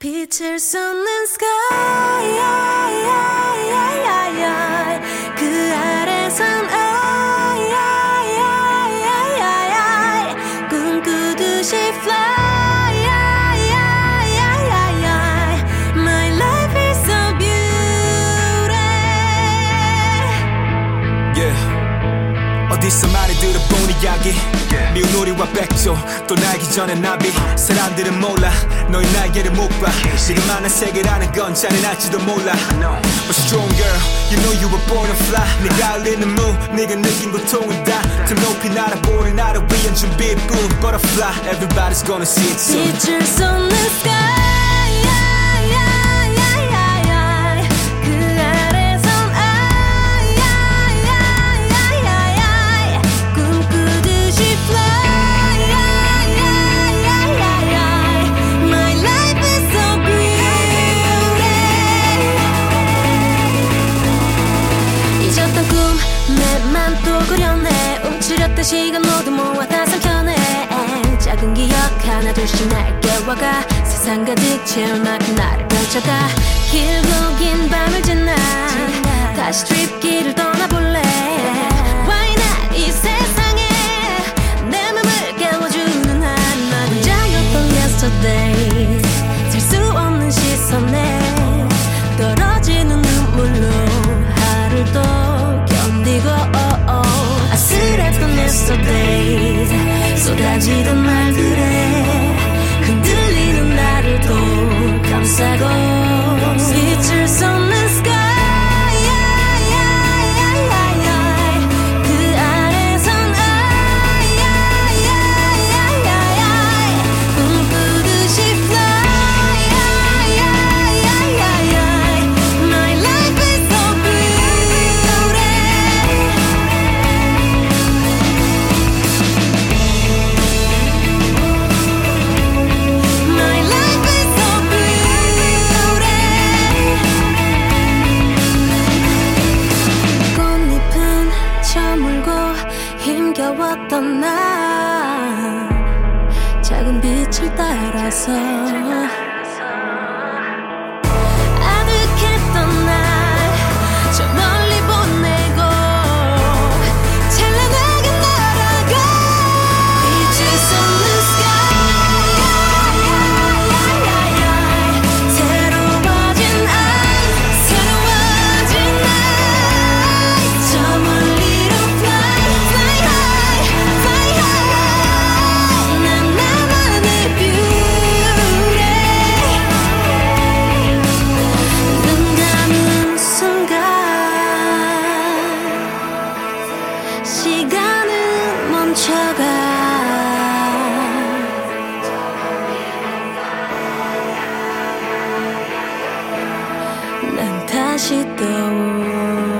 빛을 쏟는 sky 그 아래선 I, I, I, I, I, I, 꿈꾸듯이 fly My life is so beautiful Yeah. 어디서 많 이야기. 미운 우리와 백조. 또 날기 전에 나비. 사람들은 몰라. 너의 날개를 못봐. 지금 많은 세계라는 건 잔인할지도 몰라. But strong girl. You know you were born to fly. 네가 흘리는 무 네가 느낀 고통은 다더 높이 날아보는 나를 위한 준비뿐. Butterfly. Everybody's gonna see it soon. 빛을 쏟는 sky 또 그렸네. 움츠렸던 시간 모두 모아 다 삼켜내. 작은 기억 하나 둘씩 날 깨워가 세상 가득 채울 만큼 나를 펼쳐가. 길고 긴 밤을 지나 다시 트립길을 떠나볼래 힘겨웠던 날 작은 빛을 따라서 시간은 멈춰가. 난 다시 떠오르